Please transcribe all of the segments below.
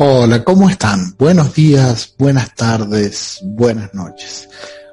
Hola, ¿cómo están? Buenos días, buenas tardes, buenas noches.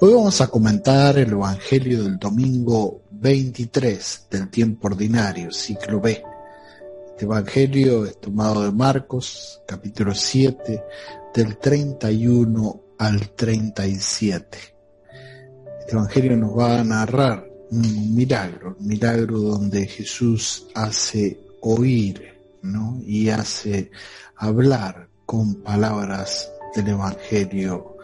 Hoy vamos a comentar el Evangelio del domingo 23 del tiempo ordinario, ciclo B. Este Evangelio es tomado de Marcos, capítulo 7, del 31 al 37. Este Evangelio nos va a narrar un milagro, un milagro donde Jesús hace oír y hace hablar con palabras del Evangelio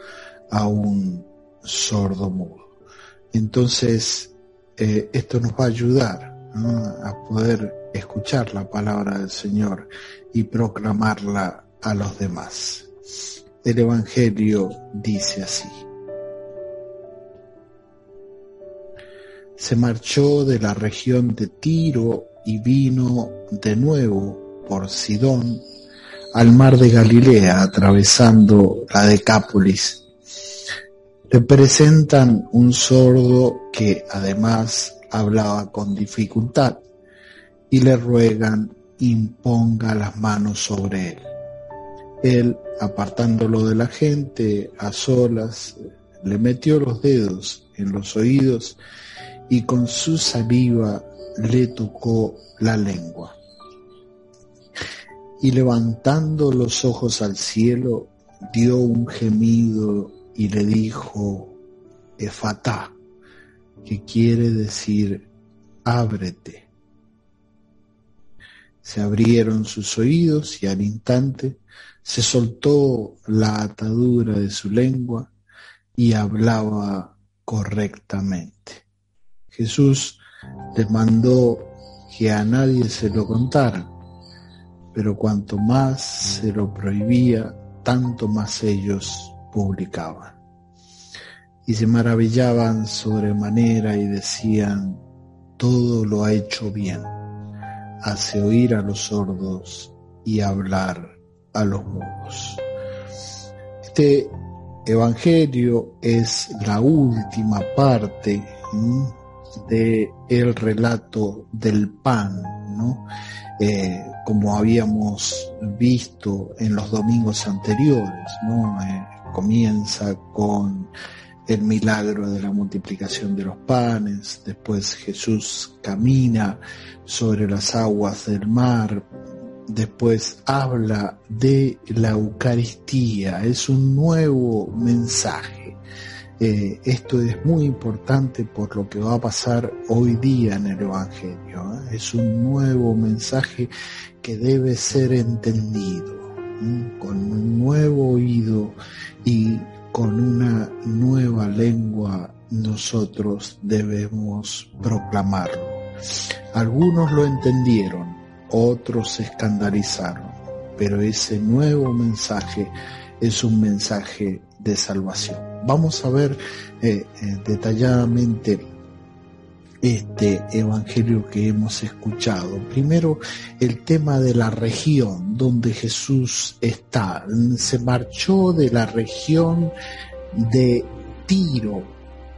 a un sordo mudo. Entonces, eh, esto nos va a ayudar a poder escuchar la palabra del Señor y proclamarla a los demás. El Evangelio dice así. Se marchó de la región de Tiro y vino de nuevo por Sidón al mar de Galilea, atravesando la Decápolis. Le presentan un sordo que además hablaba con dificultad y le ruegan imponga las manos sobre él. Él, apartándolo de la gente, a solas, le metió los dedos en los oídos y con su saliva le tocó la lengua y levantando los ojos al cielo, dio un gemido y le dijo, Efatá, que quiere decir, ábrete. Se abrieron sus oídos y al instante se soltó la atadura de su lengua y hablaba correctamente. Jesús les mandó que a nadie se lo contara pero cuanto más se lo prohibía, tanto más ellos publicaban. Y se maravillaban sobremanera y decían, todo lo ha hecho bien, hace oír a los sordos y hablar a los mudos. Este evangelio es la última parte de el relato del pan, Eh, como habíamos visto en los domingos anteriores, ¿no? Eh, comienza con el milagro de la multiplicación de los panes, después Jesús camina sobre las aguas del mar, después habla de la Eucaristía, es un nuevo mensaje eh, esto es muy importante por lo que va a pasar hoy día en el Evangelio. ¿eh? Es un nuevo mensaje que debe ser entendido con un nuevo oído y con una nueva lengua nosotros debemos proclamarlo. Algunos lo entendieron, otros se escandalizaron, pero ese nuevo mensaje es un mensaje de salvación. Vamos a ver eh, eh, detalladamente este evangelio que hemos escuchado. Primero, el tema de la región donde Jesús está. Se marchó de la región de Tiro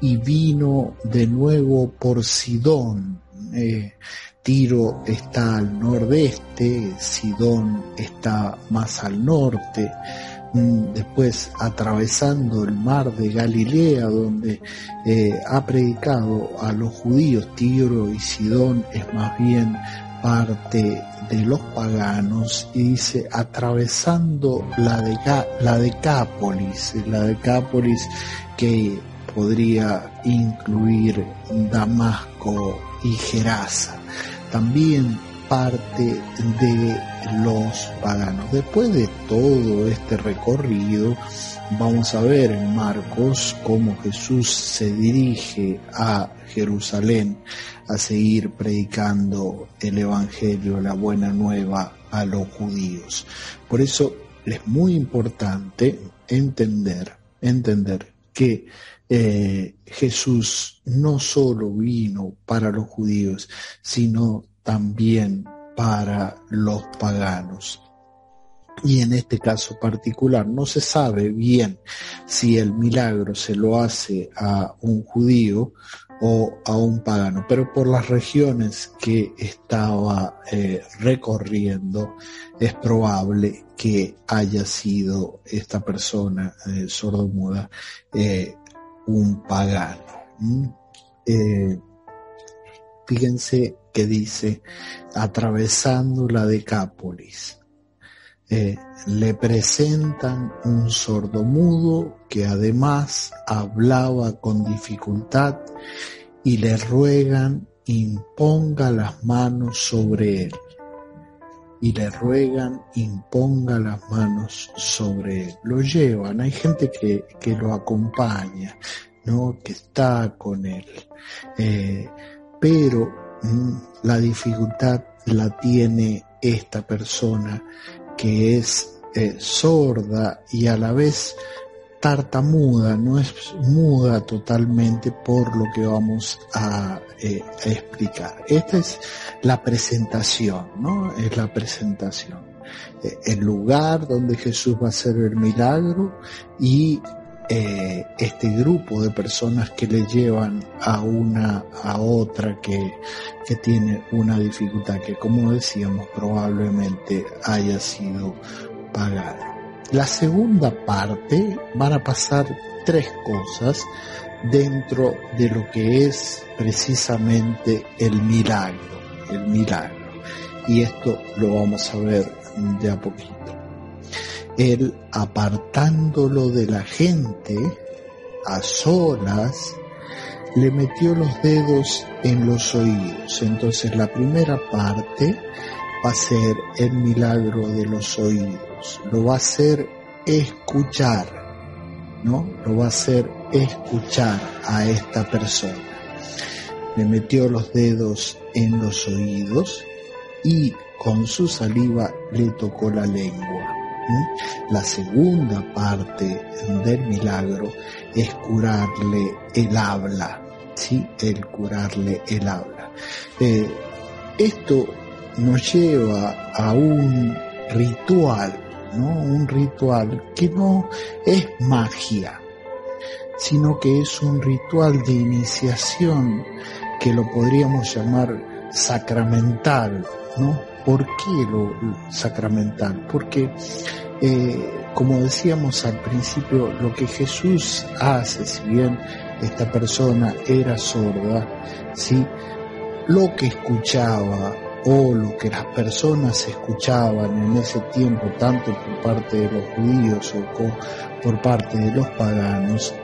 y vino de nuevo por Sidón. Eh, Tiro está al nordeste, Sidón está más al norte después atravesando el mar de Galilea, donde eh, ha predicado a los judíos, Tiro y Sidón es más bien parte de los paganos y dice atravesando la, de, la Decápolis, la Decápolis que podría incluir Damasco y Gerasa. También parte de los paganos. Después de todo este recorrido, vamos a ver en Marcos cómo Jesús se dirige a Jerusalén a seguir predicando el Evangelio, la buena nueva a los judíos. Por eso es muy importante entender, entender que eh, Jesús no solo vino para los judíos, sino también para los paganos. Y en este caso particular no se sabe bien si el milagro se lo hace a un judío o a un pagano, pero por las regiones que estaba eh, recorriendo, es probable que haya sido esta persona eh, sordomuda eh, un pagano. fíjense que dice, atravesando la Decápolis, le presentan un sordomudo que además hablaba con dificultad y le ruegan imponga las manos sobre él. Y le ruegan imponga las manos sobre él. Lo llevan, hay gente que, que lo acompaña, ¿no? que está con él. Eh, pero la dificultad la tiene esta persona que es eh, sorda y a la vez tartamuda, no es muda totalmente por lo que vamos a, eh, explicar. Esta es la presentación, ¿no? Es la presentación. Eh, el lugar donde Jesús va a hacer el milagro y eh, este grupo de personas que le llevan a una a otra que, que tiene una dificultad que como decíamos probablemente haya sido pagada. La segunda parte van a pasar tres cosas dentro de lo que es precisamente el milagro, el milagro. Y esto lo vamos a ver de a poquito. Él apartándolo de la gente, a solas, le metió los dedos en los oídos. Entonces la primera parte va a ser el milagro de los oídos lo va a hacer escuchar, ¿no? Lo va a hacer escuchar a esta persona. Le metió los dedos en los oídos y con su saliva le tocó la lengua. La segunda parte del milagro es curarle el habla, ¿sí? El curarle el habla. Eh, esto nos lleva a un ritual un ritual que no es magia, sino que es un ritual de iniciación que lo podríamos llamar sacramental, ¿no? ¿Por qué lo sacramental? Porque, eh, como decíamos al principio, lo que Jesús hace, si bien esta persona era sorda, ¿sí? Lo que escuchaba, o lo que las personas escuchaban en ese tiempo, tanto por parte de los judíos o por parte de los paganos,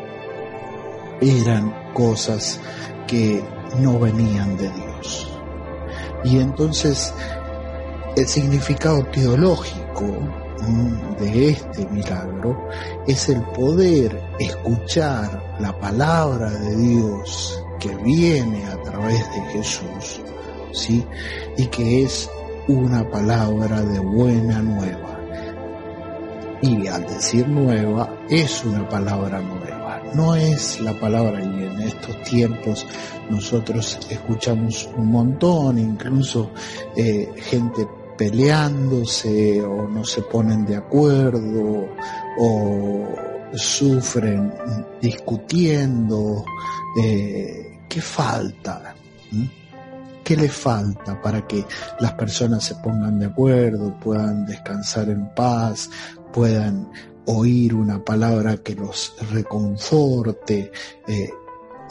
eran cosas que no venían de Dios. Y entonces el significado teológico de este milagro es el poder escuchar la palabra de Dios que viene a través de Jesús ¿sí? Y que es una palabra de buena nueva. Y al decir nueva, es una palabra nueva. No es la palabra, y en estos tiempos nosotros escuchamos un montón, incluso eh, gente peleándose o no se ponen de acuerdo o sufren discutiendo. Eh, ¿Qué falta? ¿Qué le falta para que las personas se pongan de acuerdo, puedan descansar en paz, puedan oír una palabra que los reconforte? Eh,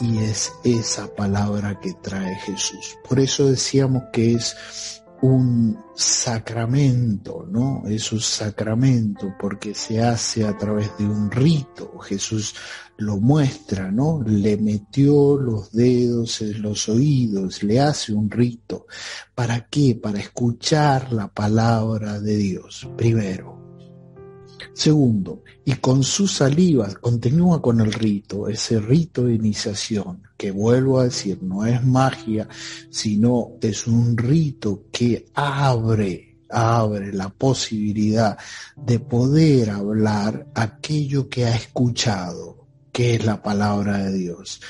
y es esa palabra que trae Jesús. Por eso decíamos que es un sacramento, ¿no? Es un sacramento porque se hace a través de un rito. Jesús lo muestra, ¿no? Le metió los dedos en los oídos, le hace un rito. ¿Para qué? Para escuchar la palabra de Dios, primero. Segundo, y con su saliva continúa con el rito, ese rito de iniciación, que vuelvo a decir, no es magia, sino es un rito que abre, abre la posibilidad de poder hablar aquello que ha escuchado, que es la palabra de Dios.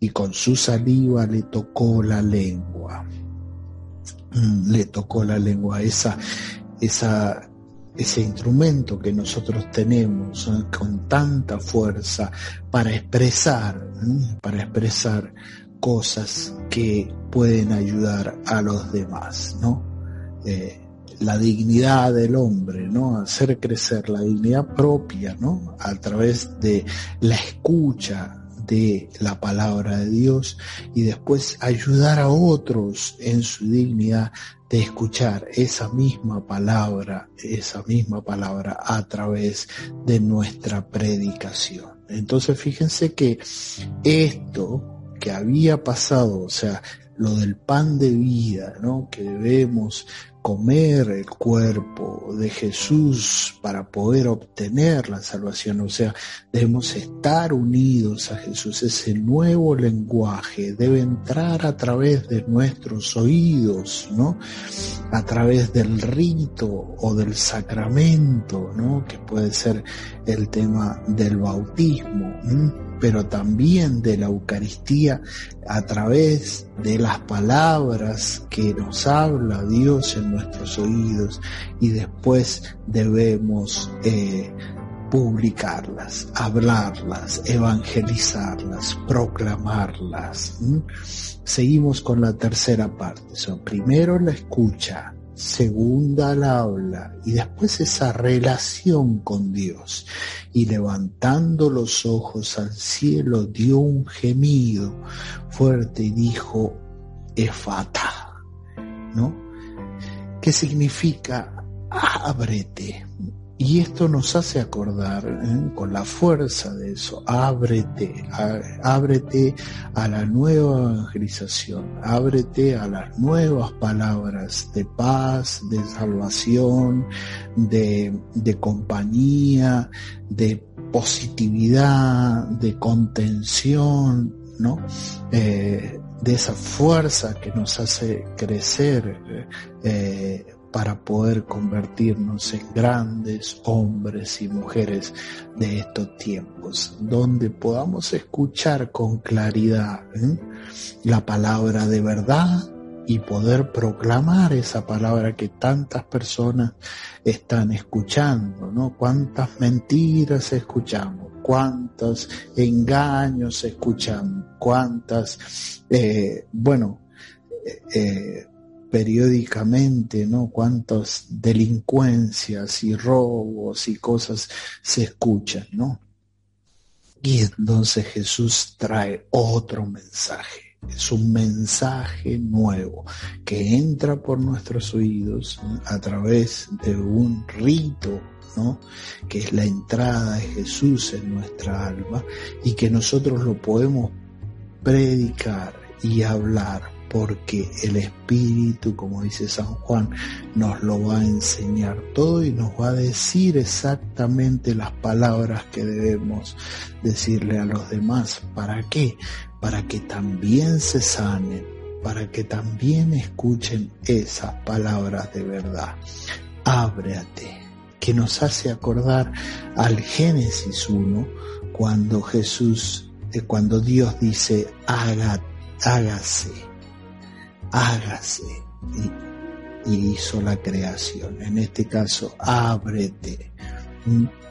Y con su saliva le tocó la lengua. Mm, le tocó la lengua, esa, esa ese instrumento que nosotros tenemos con tanta fuerza para expresar, para expresar cosas que pueden ayudar a los demás, ¿no? eh, la dignidad del hombre, ¿no? Hacer crecer la dignidad propia, ¿no? A través de la escucha la palabra de Dios y después ayudar a otros en su dignidad de escuchar esa misma palabra, esa misma palabra a través de nuestra predicación. Entonces fíjense que esto que había pasado, o sea, lo del pan de vida, ¿no? Que debemos comer el cuerpo de Jesús para poder obtener la salvación. O sea, debemos estar unidos a Jesús. Ese nuevo lenguaje debe entrar a través de nuestros oídos, ¿no? A través del rito o del sacramento, ¿no? Que puede ser el tema del bautismo pero también de la Eucaristía a través de las palabras que nos habla Dios en nuestros oídos y después debemos eh, publicarlas, hablarlas, evangelizarlas, proclamarlas. Seguimos con la tercera parte. Son primero la escucha, segunda la habla y después esa relación con Dios. Y levantando los ojos al cielo dio un gemido fuerte y dijo, Efata, ¿no? ¿Qué significa? Ábrete, y esto nos hace acordar ¿eh? con la fuerza de eso, ábrete, ábrete a la nueva evangelización, ábrete a las nuevas palabras de paz, de salvación, de, de compañía, de positividad, de contención, ¿no? Eh, de esa fuerza que nos hace crecer eh, para poder convertirnos en grandes hombres y mujeres de estos tiempos, donde podamos escuchar con claridad ¿eh? la palabra de verdad y poder proclamar esa palabra que tantas personas están escuchando, ¿no? Cuántas mentiras escuchamos, cuántos engaños escuchamos, cuántas, eh, bueno, eh, periódicamente, ¿no? Cuántas delincuencias y robos y cosas se escuchan, ¿no? Y entonces Jesús trae otro mensaje. Es un mensaje nuevo que entra por nuestros oídos a través de un rito ¿no? que es la entrada de Jesús en nuestra alma y que nosotros lo podemos predicar y hablar porque el Espíritu, como dice San Juan, nos lo va a enseñar todo y nos va a decir exactamente las palabras que debemos decirle a los demás. ¿Para qué? Para que también se sanen, para que también escuchen esas palabras de verdad. Ábrete, que nos hace acordar al Génesis 1, cuando Jesús, eh, cuando Dios dice, hágase hágase y, hizo la creación. En este caso, ábrete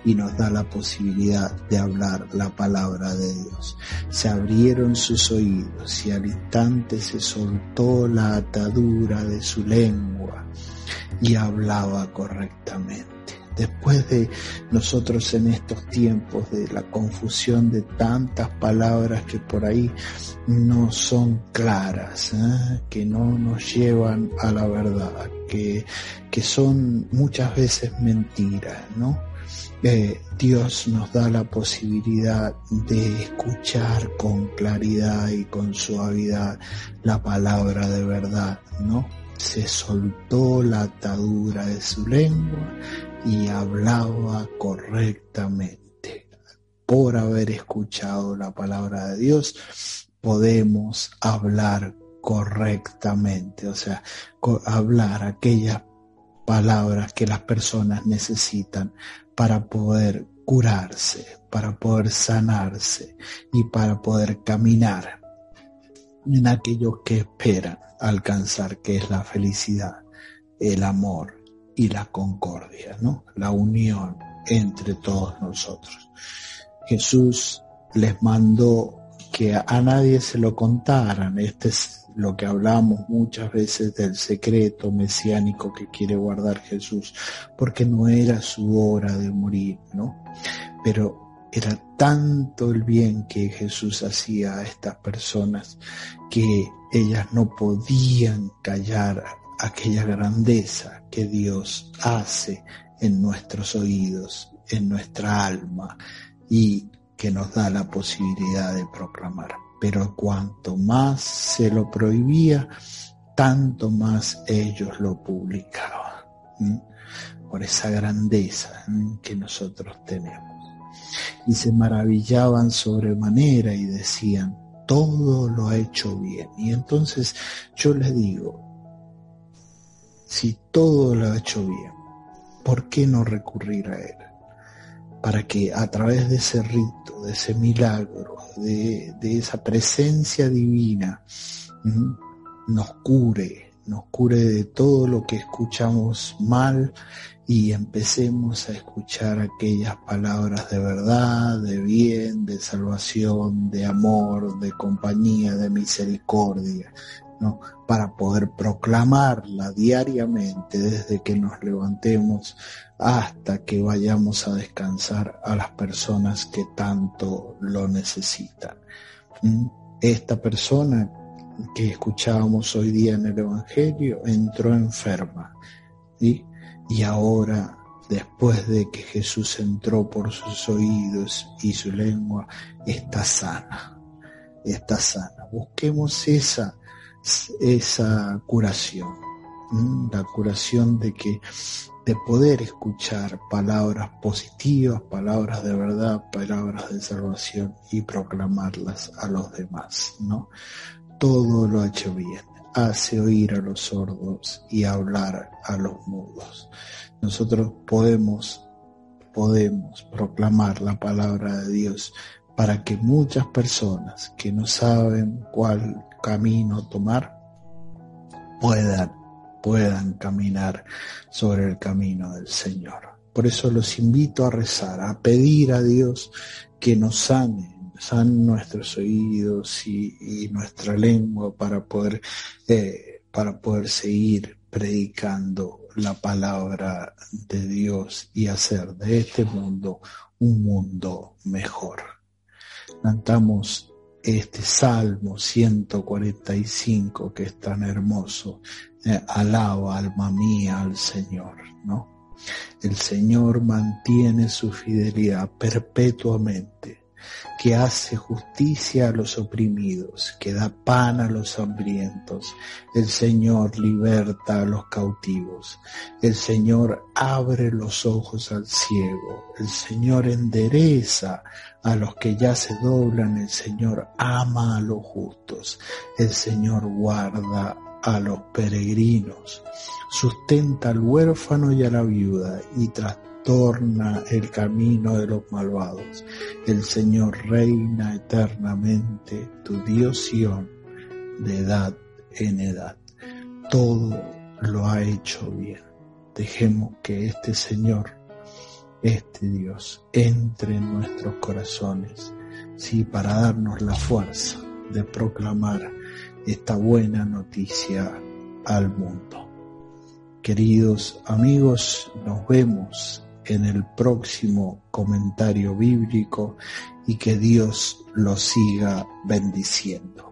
y nos da la posibilidad de hablar la palabra de Dios. Se abrieron sus oídos y al instante se soltó la atadura de su lengua y hablaba correctamente después de nosotros en estos tiempos de la confusión de tantas palabras que por ahí no son claras, ¿eh? que no nos llevan a la verdad, que, que son muchas veces mentiras, ¿no? Eh, Dios nos da la posibilidad de escuchar con claridad y con suavidad la palabra de verdad, ¿no? Se soltó la atadura de su lengua y hablaba correctamente. Por haber escuchado la palabra de Dios, podemos hablar correctamente, o sea, hablar aquellas palabras que las personas necesitan para poder curarse, para poder sanarse y para poder caminar en aquello que esperan alcanzar, que es la felicidad, el amor, y la concordia, ¿no? La unión entre todos nosotros. Jesús les mandó que a nadie se lo contaran este, lo que hablamos muchas veces del secreto mesiánico que quiere guardar Jesús, porque no era su hora de morir, ¿no? Pero era tanto el bien que Jesús hacía a estas personas que ellas no podían callar aquella grandeza que Dios hace en nuestros oídos, en nuestra alma y que nos da la posibilidad de proclamar pero cuanto más se lo prohibía, tanto más ellos lo publicaban, por esa grandeza que nosotros tenemos. Y se maravillaban sobremanera y decían, todo lo ha hecho bien. Y entonces yo les digo, si todo lo ha hecho bien, ¿por qué no recurrir a Él? Para que a través de ese rito, de ese milagro, de, esa presencia divina nos cure, nos cure de todo lo que escuchamos mal y empecemos a escuchar aquellas palabras de verdad, de bien, de salvación, de amor, de compañía, de misericordia, Para poder proclamarla diariamente desde que nos levantemos hasta que vayamos a descansar a las personas que tanto lo necesitan. ¿Mm? Esta persona que escuchábamos hoy día en el Evangelio entró enferma y ahora después de que Jesús entró por sus oídos y su lengua, está sana, está sana. Busquemos esa, esa curación, la curación de que de poder escuchar palabras positivas, palabras de verdad, palabras de salvación y proclamarlas a los demás, ¿no? Todo lo ha hecho bien, hace oír a los sordos y hablar a los mudos. Nosotros podemos, podemos proclamar la palabra de Dios para que muchas personas que no saben cuál camino tomar puedan puedan caminar sobre el camino del Señor. Por eso los invito a rezar, a pedir a Dios que nos sane, sane nuestros oídos y, nuestra lengua para poder, eh, para poder seguir predicando la palabra de Dios y hacer de este mundo un mundo mejor. Cantamos este Salmo 145 que es tan hermoso. Eh, alaba, alma mía, al Señor, ¿no? El Señor mantiene su fidelidad perpetuamente que hace justicia a los oprimidos, que da pan a los hambrientos. El Señor liberta a los cautivos. El Señor abre los ojos al ciego. El Señor endereza a los que ya se doblan. El Señor ama a los justos. El Señor guarda a los peregrinos. Sustenta al huérfano y a la viuda y tras torna el camino de los malvados. El Señor reina eternamente, tu Dios Sion, de edad en edad. Todo lo ha hecho bien. Dejemos que este Señor, este Dios, entre en nuestros corazones, sí, para darnos la fuerza de proclamar esta buena noticia al mundo. Queridos amigos, nos vemos en el próximo comentario bíblico y que Dios lo siga bendiciendo.